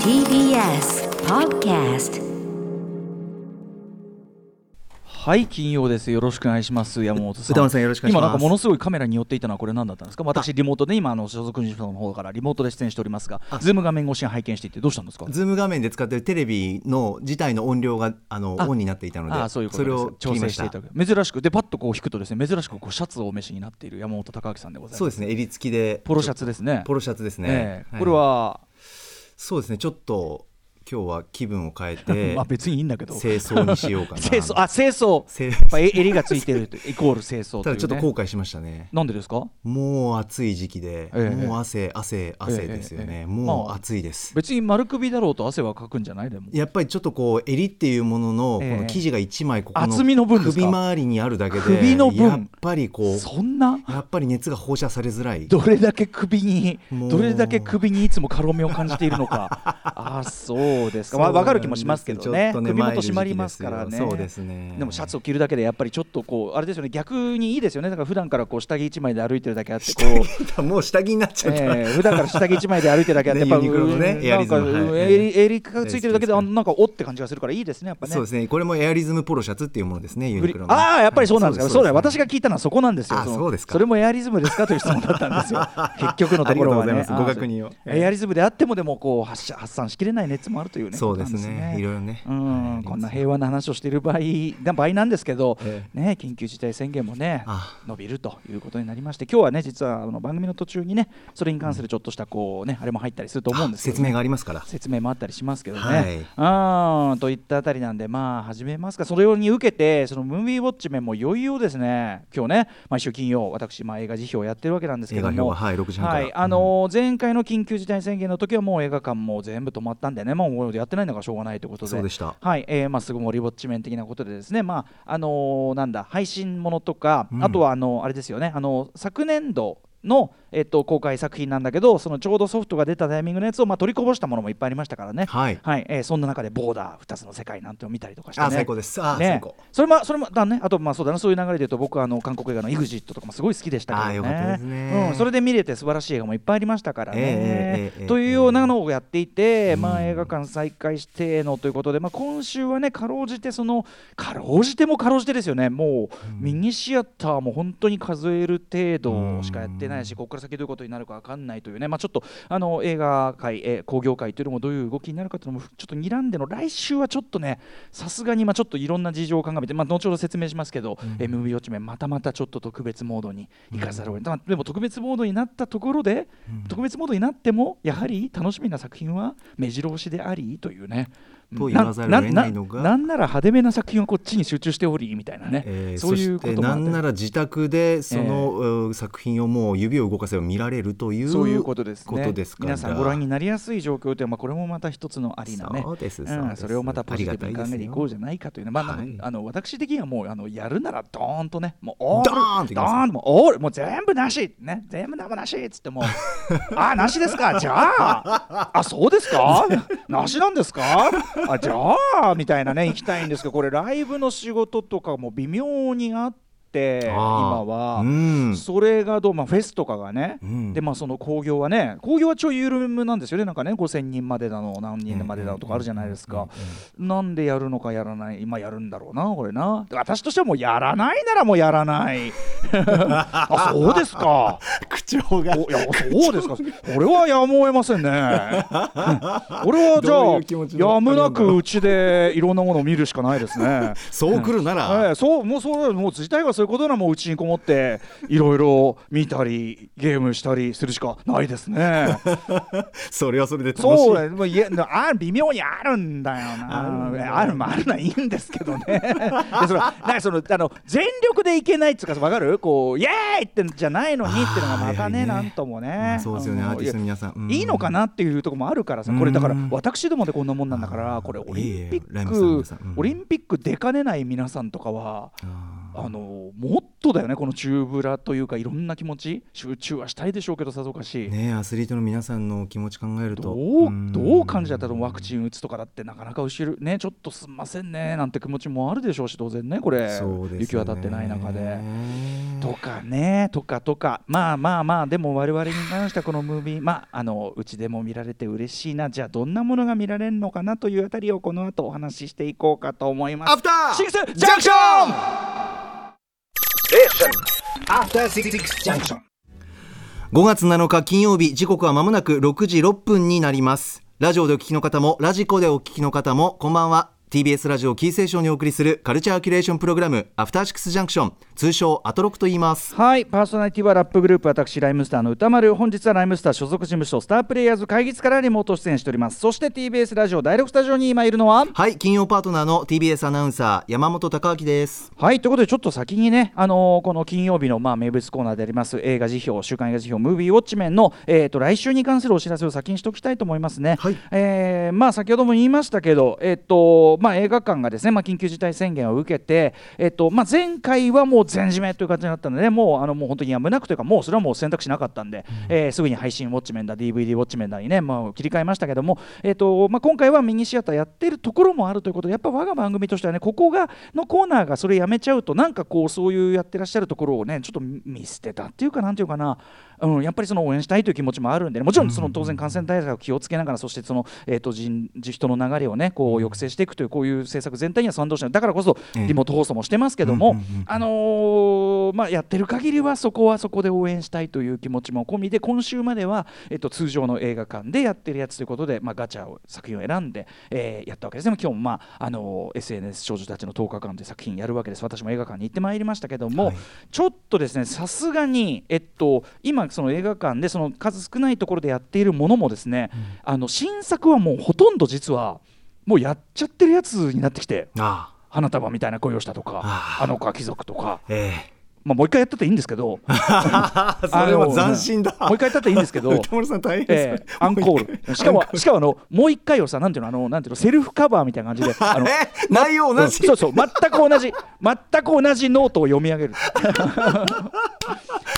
TBS Podcast はい金曜です。よろしくお願いします。山本さん。宇多丸さんよろしくお願いします。今なんかものすごいカメラに寄っていたのはこれ何だったんですか？私リモートで今あの所属事務所の方からリモートで出演しておりますがズーム画面越しに拝見していてどうしたんですか？ズーム画面で使っているテレビの自体の音量があのあ。オンになっていたので、あそれを切調整していた珍しくでパッとこう引くとですね珍しくこうシャツをお召しになっている山本匠晃さんでございます。そうですね襟付きで。ポロシャツですね。ポロシャツですね、これは、そうですねちょっと今日は気分を変えて まあ別にいいんだけど。清掃にしようかな。清掃あ清掃。清やっぱえ襟がついてる。と イコール清掃ね、ただちょっと後悔しましたね。なんでですか？もう暑い時期で、ええ。もう汗汗汗ですよね、えもうまあ暑いです、別に丸首だろうと汗はかくんじゃない？でも。やっぱりちょっとこう襟っていうもののこえ。えの生地が一枚ここ厚みの首周りにあるだけで首の分。やっぱりこうそんな？やっぱり熱が放射されづらい。どれだけ首にどれだけ首にいつも軽みを感じているのか。あそうですか、まあ、分かる気もしますけどね。ちょっと首元締まりますからね。そうですね。でもシャツを着るだけでやっぱりちょっとこうあれですよね。逆にいいですよね。だから普段からこう下着一枚で歩いてるだけあってこうもう。下着になっちゃった、えー普段から下着一枚で歩いてるだけあって、ねやっぱねうんエアリズム。なんかはい。襟襟がついてるだけでなんかおって感じがするからいいですねやっぱね。そうですね。これもエアリズムポロシャツっていうものですねユニクロの。ああやっぱりそうなんですか、はい。そうだよ私が聞いたのはそこなんですよ。そうですか。それもエアリズムですかという質問だったんですよ。結局のところはね。ごご確認を。エアリズムであってもでもこう発散しきれない熱もあるというね。そうですね。いろいろね。うん。はい。こんな平和な話をしている場合な場合なんですけど、えね、緊急事態宣言もねあ伸びるということになりまして今日はね実はあの番組の途中にねそれに関するちょっとしたこうね、あれも入ったりすると思うんですけど、説明がありますから。説明もあったりしますけどね。はい。あーといったあたりなんでまあ始めますか。それに受けてそのムービーウォッチメンもいよいよですね。今日ね毎週金曜私、まあ、映画辞表をやってるわけなんですけども。映画表ははい6時半から。はい。あのー前回の緊急事態宣言の時はもう映画館も全部止まったんでねもうやってないんだからしょうがないということではい、えー、まあ、すぐもリウォッチメン的なことでですね、まああのーなんだ配信ものとか、うん。あとはあのあれですよね、あの昨年度の、えっと、公開作品なんだけどそのちょうどソフトが出たタイミングのやつを、まあ、取りこぼしたものもいっぱいありましたからね、はい。えーそんな中で「ボーダー2つの世界」なんてのを見たりとかして、ね、あ最高です。あね。最高。それもそれもだね。あとまあそうだな。そういう流れで言うと僕はあの韓国映画の「EXIT」とかもすごい好きでしたけどね。ね。うん、それで見れて素晴らしい映画もいっぱいありましたからね、ええええええというようなのをやっていて、うん。まあ、映画館再開してのということで、まあ、今週はねかろうじてそのかろうじてもかろうじてですよね。もう、ミニシアターも本当に数える程度しかやってないし、ここから先どういうことになるか分かんないというね、まあ、ちょっとあの映画界、えー興行界というのもどういう動きになるかというのもちょっと睨んでの来週はちょっとねさすがにまあちょっといろんな事情を鑑みて、まあ、後ほど説明しますけど、えー MV ウォッチメンまたまたちょっと特別モードに行かざるを得ない、まあでも特別モードになったところで、特別モードになってもやはり楽しみな作品は目白押しでありというね。と言わざるを得ないのが。ななんなら派手めな作品はこっちに集中しておりみたいなね、えーそういうことなんなら自宅でその、う作品をもう指を動かせば見られるというそういうことですね。ことですから。皆さんご覧になりやすい状況というのは、まあ、これもまた一つのありなね。そうですんそれをまたポジティブに考えていこうじゃな。いかというねまあ、はい。あの私的にはもうあのやるならドーンとねもうオールドーンドーンともうオールもう全部なし。ね全部生なしっつってもう あなしですか？じゃあ。あそうですか？なしなんですか？あじゃあみたいなね行きたいんですけどこれライブの仕事とかも微妙にあって今あー。は、うん。それがどう、まあ、フェスとかがね、うん。でまあその興行はね興行はちょい緩めなんですよね。なんかね5000人までだの何人までだのとかあるじゃないですか、なんでやるのかやらない今やるんだろうなこれな。私としてはもうやらないならもうやらない。あそうですか。口調が。おいやそうですか。これはやむを得ませんね。俺はじゃあやむなくう。ちでいろんなものを見るしかないですね。そう来るなら、ええそうもうそうもう自体がそういうことならもううちにこもっていろいろ見たりゲームしたりするしかないですね。それはそれで楽しい。そうもういやあ微妙にあるんだよな。あるあるまああるのはいいんですけどね。でそのなんかそのあの全力でいけないっつうかわかる？こうイエーイってんじゃないのにっていうのがまたねあーいやいやなんともね。まあそうですよね。アーティストの皆さん。うん。いいのかなっていうところもあるからさこれだからうん私どもでこんなもんなんだからこれオリンピックオリンピック出かねない皆さんとかは。ああのもっとだよねこの中ブラというかいろんな気持ち。集中はしたいでしょうけどさぞかし、ねアスリートの皆さんの気持ち考えると。どうどう感じだったとワクチン打つとかだってなかなか後ろねちょっとすんませんねなんて気持ちもあるでしょうし当然ねこれ。そうですよね。行き渡ってない中で。とかねとかとか。まあまあまあでも我々に関してはこのムービーまああのうちでも見られて嬉しいな。じゃあどんなものが見られるのかなというあたりをこの後お話ししていこうかと思います。アフターシックスジャンクション After Six Junction. 5月7日金曜日時刻は間もなく6時6分になります。ラジオでお聞きの方もラジコでお聞きの方もこんばんは TBS ラジオキーセーションにお送りするカルチャーキュレーションプログラムアフターシックスジャンクション。通称アトロクと言います。はいパーソナリティはラップグループ私ライムスターの歌丸。本日はライムスター所属事務所スタープレイヤーズ会議室からリモート出演しております。そして TBS ラジオ第6スタジオに今いるのは？はい金曜パートナーの TBS アナウンサー山本貴明です。はいということでちょっと先にね、あのーこの金曜日のまあ名物コーナーであります映画辞表週刊映画辞表ムービーウォッチメンの、えー、と来週に関するお知らせを先にしておきたいと思いますね。はい。えーまあ、先ほども言いましたけど、えーとまあ、映画館がですね、まあ、緊急事態宣言を受けて、えーとまあ、前回はもう全締めという感じになったので、もうあのもう本当にやむなくというかもうそれはもう選択肢なかったんで、えーすぐに配信ウォッチメンだ DVD ウォッチメンだにね、まあ、切り替えましたけども、えーとまあ、今回はミニシアターやってるところもあるということでやっぱ我が番組としてはねここがのコーナーがそれやめちゃうとなんかこうそういうやってらっしゃるところをねちょっと見捨てたっていうかなんていうかな、うん、やっぱりその応援したいという気持ちもあるんでね、もちろんその当然感染対策を気をつけながらそしてその、えー、と人人の流れをねこう抑制していくというこういう政策全体には賛同してない。だからこそええ。リモート放送もしてますけども、あのーまあ、やってる限りはそこはそこで応援したいという気持ちも込みで今週までは、えっと、通常の映画館でやってるやつということで、まあ、ガチャを作品を選んで、えーやったわけですね。今日も、まああのー SNS 少女たちの10日間で作品やるわけです私も映画館に行ってまいりましたけども、はい。ちょっとですねさすがに、えっと、今その映画館でその数少ないところでやっているものもですね、あの新作はもうほとんど実はもうやっちゃってるやつになってきて。あ花束みたいな恋をしたとかあの子は貴族とか、えまあ、もう一回やったっていいんですけど。えそれは斬新だ。もう一回やったっていいんですけど。歌丸さん大変ええアンコール。しかもしかもあのもう一回をさなんていうのあのなんていうのセルフカバーみたいな感じで あのえ？内容同じ、うんそうそう全く同じ全く同じノートを読み上げる。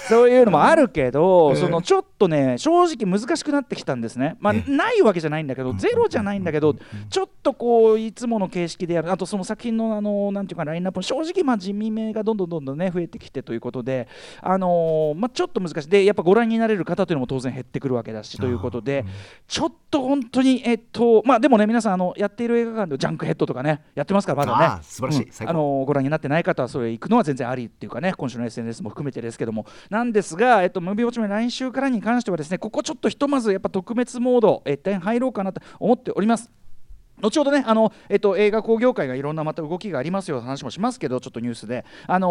そういうのもあるけど、そのちょっとね正直難しくなってきたんですね。まあえないわけじゃないんだけどゼロじゃないんだけどちょっとこういつもの形式でやる。あとその作品のあのなんていうかラインナップも正直まあ地味めがどんどんどんどんね増えてきてということであのーまあちょっと難しい。でやっぱご覧になれる方というのも当然減ってくるわけだしということでちょっと本当にえっとまあでもね皆さんあのやっている映画館でジャンクヘッドとかねやってますからまだね。素晴らしい。うん。あのご覧になってない方はそれ行くのは全然ありっていうかね今週の SNS も含めてですけども。なんですが、えっと、ムービーウォッチメン来週からに関してはですねここちょっとひとまずやっぱ特別モード一旦入ろうかなと思っております。後ほどねあの、えっと、映画興行会がいろんなまた動きがありますよと話もしますけどちょっとニュースで、あの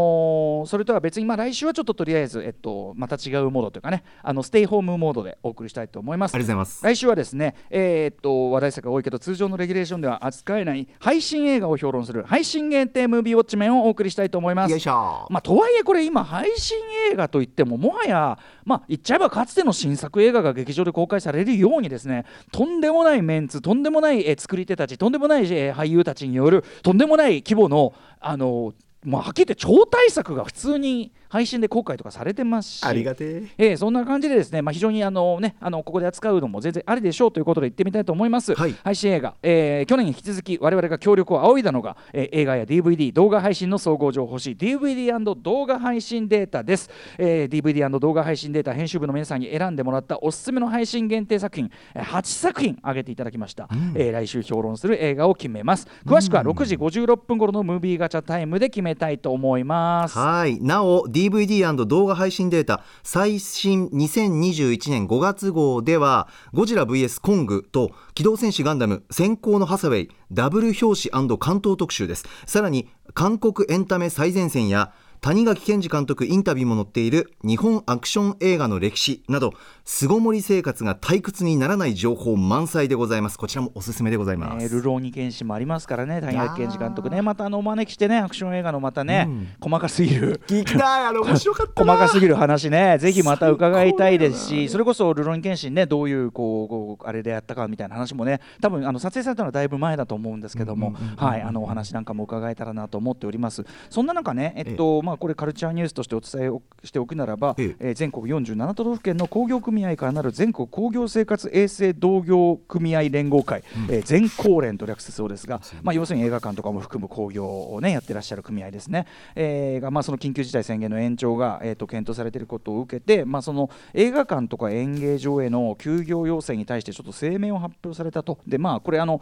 ーそれとは別に、まあ、来週はちょっととりあえず、えっと、また違うモードというかねあのステイホームモードでお送りしたいと思います。ありがとうございます来週はですね、えーっと話題作が多いけど通常のレギュレーションでは扱えない配信映画を評論する配信限定ムービーウォッチメンをお送りしたいと思います。よいしょまあ、とはいえこれ今配信映画といってももはや、まあ、言っちゃえばかつての新作映画が劇場で公開されるようにですねとんでもないメンツとんでもない、えー作り手たちとんでもない、俳優たちによるとんでもない規模のあのまあ、はっきり言って超大作が普通に配信で公開とかされてますし。ありがてえ。えーそんな感じでですね、まあ、非常にあの、ね、あのここで扱うのも全然ありでしょうということで言ってみたいと思います、はい。配信映画、えー去年に引き続き我々が協力を仰いだのが、えー映画や DVD 動画配信の総合情報欲しい DVD& 動画配信データです、えー DVD& 動画配信データ編集部の皆さんに選んでもらったおすすめの配信限定作品えー8作品挙げていただきました、えー来週評論する映画を決めます。詳しくは6時56分頃のムービーガチャタイムで決めたいと思います。はい。なお DVD& 動画配信データ最新2021年5月号ではゴジラ VS コングと機動戦士ガンダム先行のハサウェイダブル表紙関東特集です。さらに韓国エンタメ最前線や谷垣健二監督インタビューも載っている日本アクション映画の歴史など巣ごもり生活が退屈にならない情報満載でございます。こちらもおすすめでございます、えー、ルローニケンシンもありますからね谷垣健二監督ね。またあのお招きしてねアクション映画のまたね、うん、細かすぎる。聞きたい。あれ 面白かった細かすぎる話ね。ぜひまた伺いたいですしそれこそルローニケンシンねどういうこうこうあれでやったかみたいな話もね多分あの撮影されたのはだいぶ前だと思うんですけども、はい。あのお話なんかも伺えたらなと思っております。そんな中ねえっと、まあこれカルチャーニュースとしてお伝えしておくならば、ええ。全国47都道府県の工業組合からなる全国工業生活衛生同業組合連合会、うん、えー、全工連と略すそうですが、まあ、要するに映画館とかも含む工業を、ね、やってらっしゃる組合ですね、えー、がまあその緊急事態宣言の延長が、えー、と検討されていることを受けて、まあ、その映画館とか演芸場への休業要請に対してちょっと声明を発表されたと。でまあこれあの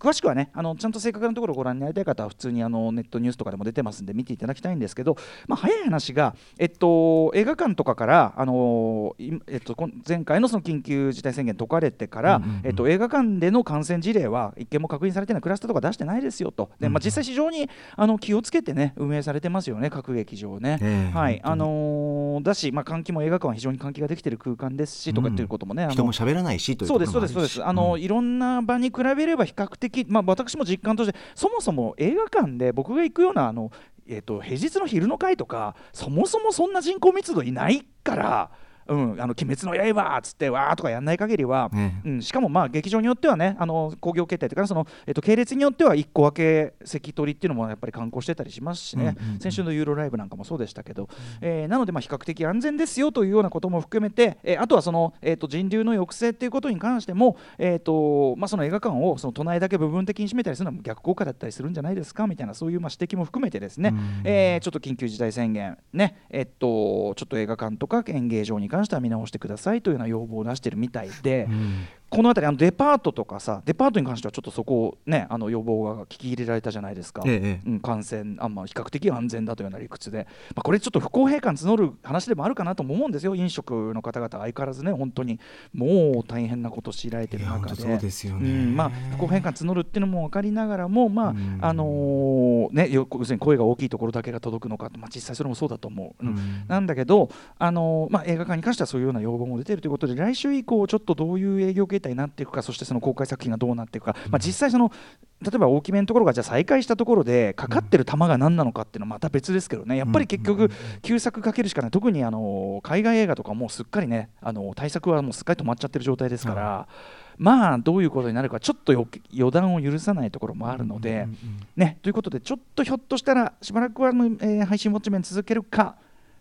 詳しくはねあのちゃんと正確なところをご覧になりたい方は普通にあのネットニュースとかでも出てますんで見ていただきたいんですけど、まあ、早い話が、えっと、映画館とかからあの、えっと、前回のその緊急事態宣言解かれてから、えっと、映画館での感染事例は一件も確認されてないクラスターとか出してないですよと。で、まあ、実際非常にあの気をつけてね運営されてますよね各劇場ね。はいあのー、だし、まあ、換気も映画館は非常に換気ができてる空間ですしとかってい。うこともね、人も喋らないしというそうですそうですそうですあの、いろんな場に比べれば比較的、まあ、私も実感としてそもそも映画館で僕が行くようなあの、えーと、平日の昼の会とかそもそもそんな人口密度いないから。うん、あの鬼滅の刃っつってわーとかやんない限りは、ね、うん、しかもまあ劇場によってはねあの興行形態というかその、えっと、系列によっては1個分け席取りっていうのもやっぱり観光してたりしますしね、うんうんうん、先週のユーロライブなんかもそうでしたけど、うん、えー、なのでまあ比較的安全ですよというようなことも含めて、えー、あとはその、えー、と人流の抑制っていうことに関しても、えーとまあ、その映画館をその都内だけ部分的に占めたりするのは逆効果だったりするんじゃないですかみたいなそういうまあ指摘も含めてですね、うん、えー、ちょっと緊急事態宣言ね。えっとちょっと映画館とか演芸場に関しては見直してくださいというような要望を出しているみたいで、うん、この辺りあのデパートとかさデパートに関してはちょっとそこをねあの要望が聞き入れられたじゃないですか、ええ、うん、感染あ、まあ、比較的安全だというような理屈で、まあ、これちょっと不公平感募る話でもあるかなと思うんですよ。飲食の方々相変わらずね本当に。もう大変なことを強いられてる中で。まあ、不公平感募るっていうのも分かりながらも、まああのー、ね、要するに声が大きいところだけが届くのか、まあ、実際それもそうだと思う、うん、なんだけど、あのー、まあ、映画館に関してはそういうような要望も出てるということで来週以降ちょっとどういう営業形態になっていくかそしてその公開作品がどうなっていくか、まあ、実際その例えば大きめのところがじゃあ再開したところでかかってる球が何なのかっていうのはまた別ですけどね。やっぱり結局旧作かけるしかない。特にあの海外映画とかもうすっかりねあの対策はもうすっかり止まっちゃってる状態ですから。まあどういうことになるかちょっと予断を許さないところもあるので、ね、ということでちょっとひょっとしたらしばらくは、えー、配信ウォッチメン続けるか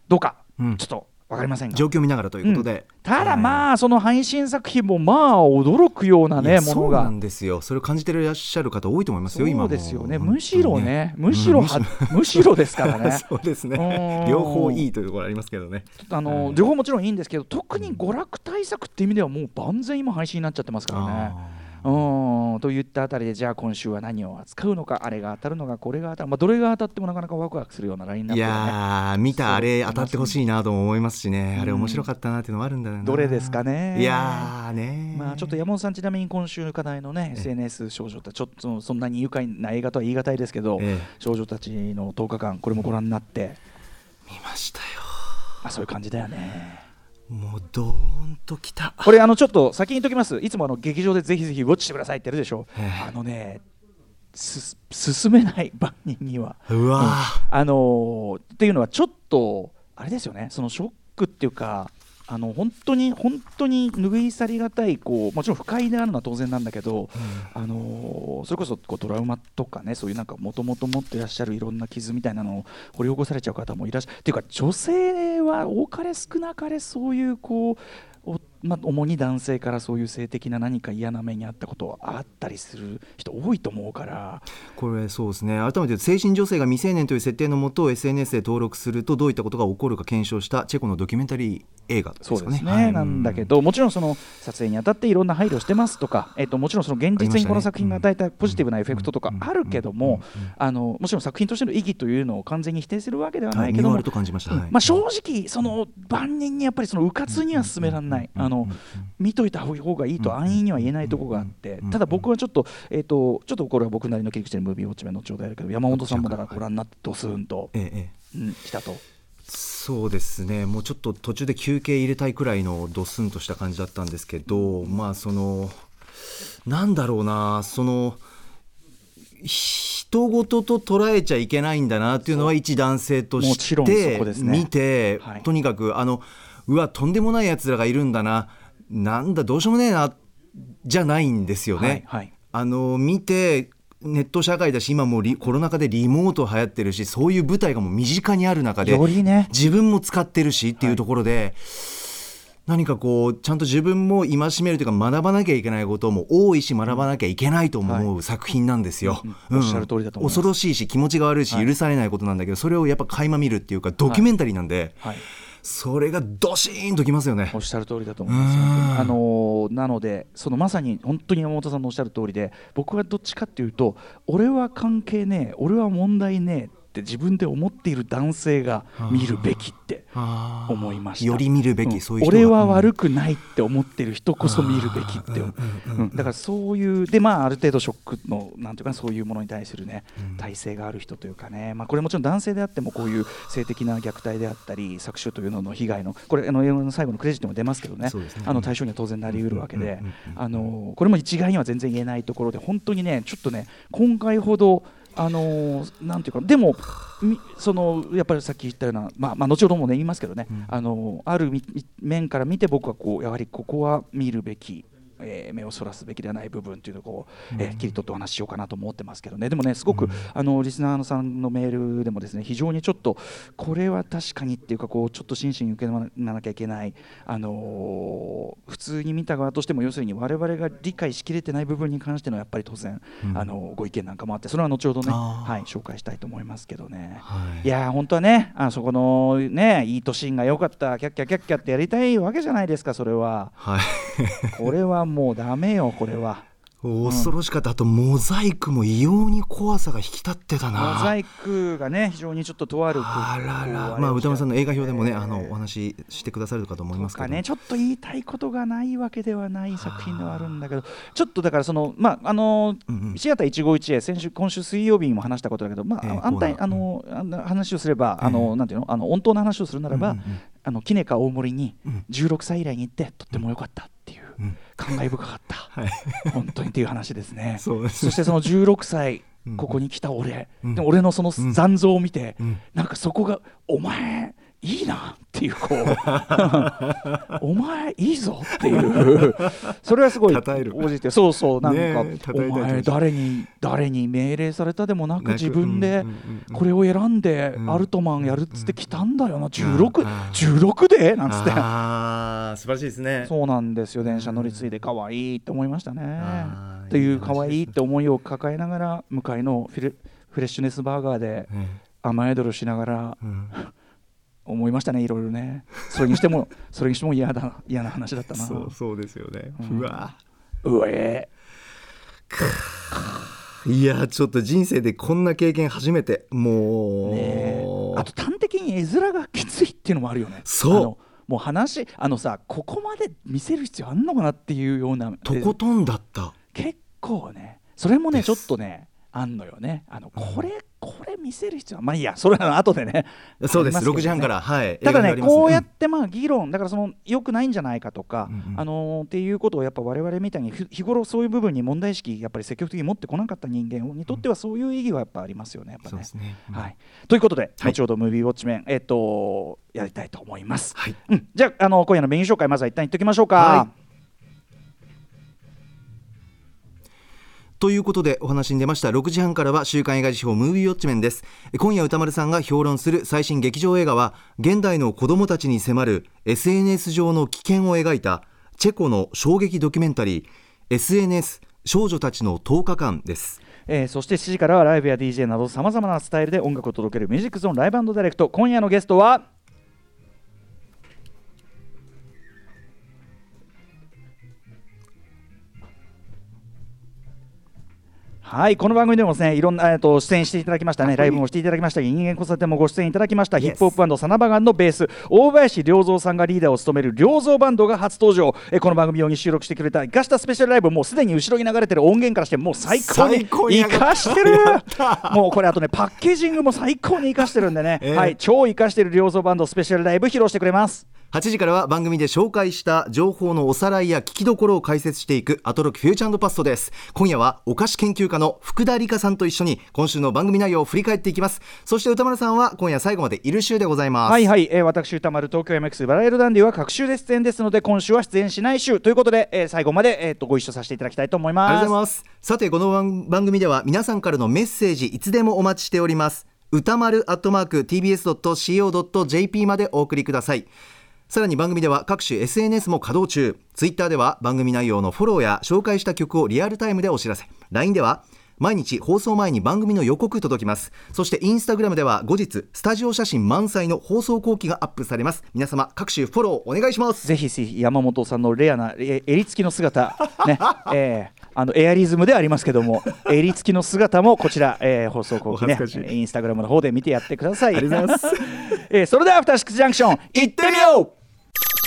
どうか、ちょっと分かりません状況を見ながらということで、うん、ただまあ、その配信作品もまあ驚くようなねものが。そうなんですよ。それを感じていらっしゃる方多いと思いますよ今そうですよね。むしろね。むしろは、むしろ。ですからね。そうですね。両方いいというところありますけどね。あの、両方もちろんいいんですけど特に娯楽対策っていう意味ではもう万全今配信になっちゃってますからね。うん。といったあたりでじゃあ今週は何を扱うのかあれが当たるのかこれが当たる、まあ、どれが当たってもなかなかワクワクするようなラインナップ、ね、いや見たあれ当たってほしいなと思いますしね、あれ面白かったなっていうのもあるんだどれですかね。いやねまあちょっと山本さんちなみに今週課題のね SNS 少女たちちょっとそんなに愉快な映画とは言い難いですけど、ええ、少女たちの10日間これもご覧になって。見ましたよ。あそういう感じだよねもうどーんときた。これあのちょっと先に言っときます。いつもあの劇場でぜひぜひウォッチしてくださいってやるでしょ。あのね進めない万人には。うわ、うん、あのー、っていうのはちょっとあれですよね。そのショックっていうかあの本当に本当に拭い去りがたいこうもちろん不快であるのは当然なんだけど、うん、あのそれこそこうトラウマとかねそういうなんかもともと持っていらっしゃるいろんな傷みたいなのを掘り起こされちゃう方もいらっしゃる。っていうか女性は多かれ少なかれそういうこうまあ、主に男性からそういう性的な何か嫌な目にあったことはあったりする人多いと思うから。これそうですね。改めて成人女性が未成年という設定のもとを SNS で登録するとどういったことが起こるか検証したチェコのドキュメンタリー映画ですかね。そうですね、はい、なんだけどもちろんその撮影にあたっていろんな配慮してますとか、えっと、もちろんその現実にこの作品が与えたポジティブなエフェクトとかあるけどもあのもちろん作品としての意義というのを完全に否定するわけではないけども、はい、ままあ、正直その万人にやっぱりその迂闊には進められない。ああの見といた方がいいと安易には言えないところがあってただ僕はちょっと,、えー、とちょっとこれは僕なりの切り口でムービーウォッチメン後ほどやるけど山本さんもだからご覧になってドスンと、ええうん、来たと。そうですね。もうちょっと途中で休憩入れたいくらいのドスンとした感じだったんですけど、まあそのなんだろうなその人事と捉えちゃいけないんだなっていうのは一男性として見て、はい。とにかくあのうわとんでもないやつらがいるんだな。なんだどうしようもねえな。じゃないんですよね。はいはい。あの見てネット社会だし今もうリコロナ禍でリモート流行ってるしそういう舞台がもう身近にある中でよりね。自分も使ってるしっていうところで、何かこうちゃんと自分も戒めるというか学ばなきゃいけないことも多いし学ばなきゃいけないと思う作品なんですよ。うんおっしゃる通りだと思います。恐ろしいし気持ちが悪いしはい。許されないことなんだけど、それをやっぱ垣間見るっていうかドキュメンタリーなんで、はいそれがドシーンときますよねお。っしゃる通りだと思います。あのーなのでそのまさに本当に山本さんのおっしゃる通りで僕はどっちかっていうと俺は関係ねえ俺は問題ねえって自分で思っている男性が見るべきって思いました。より見るべき、うん。そういう俺はうん悪くないって思ってる人こそ見るべきって、う。んうんだからそういうでまあある程度ショックのなんていうかなそういうものに対するねうん。体制がある人というかね、まあ、これもちろん男性であってもこういう性的な虐待であったり搾取というのの被害のこれあの映画の最後のクレジットにも出ますけどね。そうですね。あの対象には当然なりうるわけで。うんうんうんうん。あのこれも一概には全然言えないところで本当にねちょっとね今回ほどあのなんていうかでもみそのやっぱりさっき言ったような、まあ、まあ後ほどもね言いますけどね、うんあのあるみ面から見て僕はこうやはりここは見るべき。えー目をそらすべきではない部分というのをこう、えー切り取ってお話ししようかなと思ってますけどね。でもねすごく、あのリスナーさんのメールでもですね非常にちょっとこれは確かにっていうかこうちょっと真摯に受け止めなきゃいけない、あのー普通に見た側としても要するに我々が理解しきれてない部分に関してのやっぱり当然、うん。あのご意見なんかもあってそれは後ほどね、はい、紹介したいと思いますけどね。はい。いやー本当はねあそこのねいい都心が良かったキャッキャキャッキャってやりたいわけじゃないですかそれは。はい。これはもうダメよこれは。恐ろしかった、あとモザイクも異様に怖さが引き立ってたな。モザイクがね非常にちょっととあるあらら。まあ歌丸さんの映画表でもね、えーあのお話ししてくださるかと思いますけど。ねちょっと言いたいことがないわけではない作品ではあるんだけどちょっとだからそのまああのうんうん。シアター一期一会先週今週水曜日にも話したことだけどまあ、ええ安泰あの、あの話をすれば、ええ。あのなんていうの？あの本当の話をするならば、うんうんうん。あのキネカ大森にうん。16歳以来に行ってとっても良かった。うん感慨深かった、はい。本当にっていう話ですね。そしてその16歳うん。ここに来た俺、うん。でも俺のそのうん。残像を見て、うん。なんかそこがお前いいなっていうこう お前いいぞっていう。それはすごい称える。応じてそうそうなんか、ねお前誰に誰に命令されたでもなく自分でこれを選んでうん。アルトマンやるっつって来たんだよな。あ16ー16で？なんつって。ああ素晴らしいですね。そうなんですよ。電車乗り継いで可愛いって思いましたね。あーっていう可愛いって思いを抱えながら向かいのフィレフレッシュネスバーガーでえ甘えどるしながらえうん思いましたねいろいろね。それにしても それにしても嫌だ嫌な話だったな。そうそうですよね、うん。うわ。うえ。いやちょっと人生でこんな経験初めて。もう、ねえ。あと端的に絵面がきついっていうのもあるよね。そう。もう話あのさここまで見せる必要あんのかなっていうような。とことんだった。結構ね。それもねちょっとねあんのよね。あのこれ、これ見せる必要はまあいいやそれは後でね。そうです。ね。6時半からはい。ただねこうやってまあ議論だからその良くないんじゃないかとか、うんうんあのーっていうことをやっぱ我々みたいにふ日頃そういう部分に問題意識やっぱり積極的に持ってこなかった人間にとってはそういう意義はやっぱありますよねやっぱね。ね、うんはい、ということで、はい。後ほどムービーウォッチメン、えっとやりたいと思います。はい。うん、じゃああの今夜のメニュー紹介まずは一旦言っておきましょうか。はということでお話に出ました。6時半からは週刊映画辞表ムービーウォッチメンです。今夜歌丸さんが評論する最新劇場映画は現代の子供たちに迫る SNS 上の危険を描いたチェコの衝撃ドキュメンタリー SNS 少女たちの10日間です。えーそして7時からはライブや DJ などさまざまなスタイルで音楽を届けるミュージックゾーンライブダイレクト。今夜のゲストははいこの番組でもですねいろんな、えー、と出演していただきましたね。ライブもしていただきました。人間交差点もご出演いただきました、ヒップホップサナバガンのベース。大林良三さんがリーダーを務める良三バンドが初登場、えーこの番組用に収録してくれた生かしたスペシャルライブもうすでに後ろに流れてる音源からしてもう最高に最高に生かしてる。もうこれあとねパッケージングも最高に生かしてるんでね、えーはい超生かしてる良三バンドスペシャルライブ披露してくれます8時からは番組で紹介した情報のおさらいや聞きどころを解説していくアトロックフューチャーパストです。今夜はお菓子研究家の福田理香さんと一緒に今週の番組内容を振り返っていきます。そして歌丸さんは今夜最後までいる週でございます。はいはい、えー、私歌丸東京 MX バラエルダンディは各週で出演ですので今週は出演しない週ということで、えー最後まで、えー、とご一緒させていただきたいと思います。ありがとうございます。さてこの番番組では皆さんからのメッセージいつでもお待ちしております。歌丸アットマーク tbs.co.jp までお送りくださいさらに番組では各種 SNS も稼働中。ツイッターでは番組内容のフォローや紹介した曲をリアルタイムでお知らせ。LINE では毎日放送前に番組の予告届きます。そしてインスタグラムでは後日スタジオ写真満載の放送後期がアップされます。皆様各種フォローお願いします。ぜひぜひ山本さんのレアなえ襟付きの姿ね えーあのエアリズムではありますけども襟付きの姿もこちら、えー放送後期ねインスタグラムの方で見てやってください。ありがとうございます。えーそれではアフターシックスジャンクション行ってみよう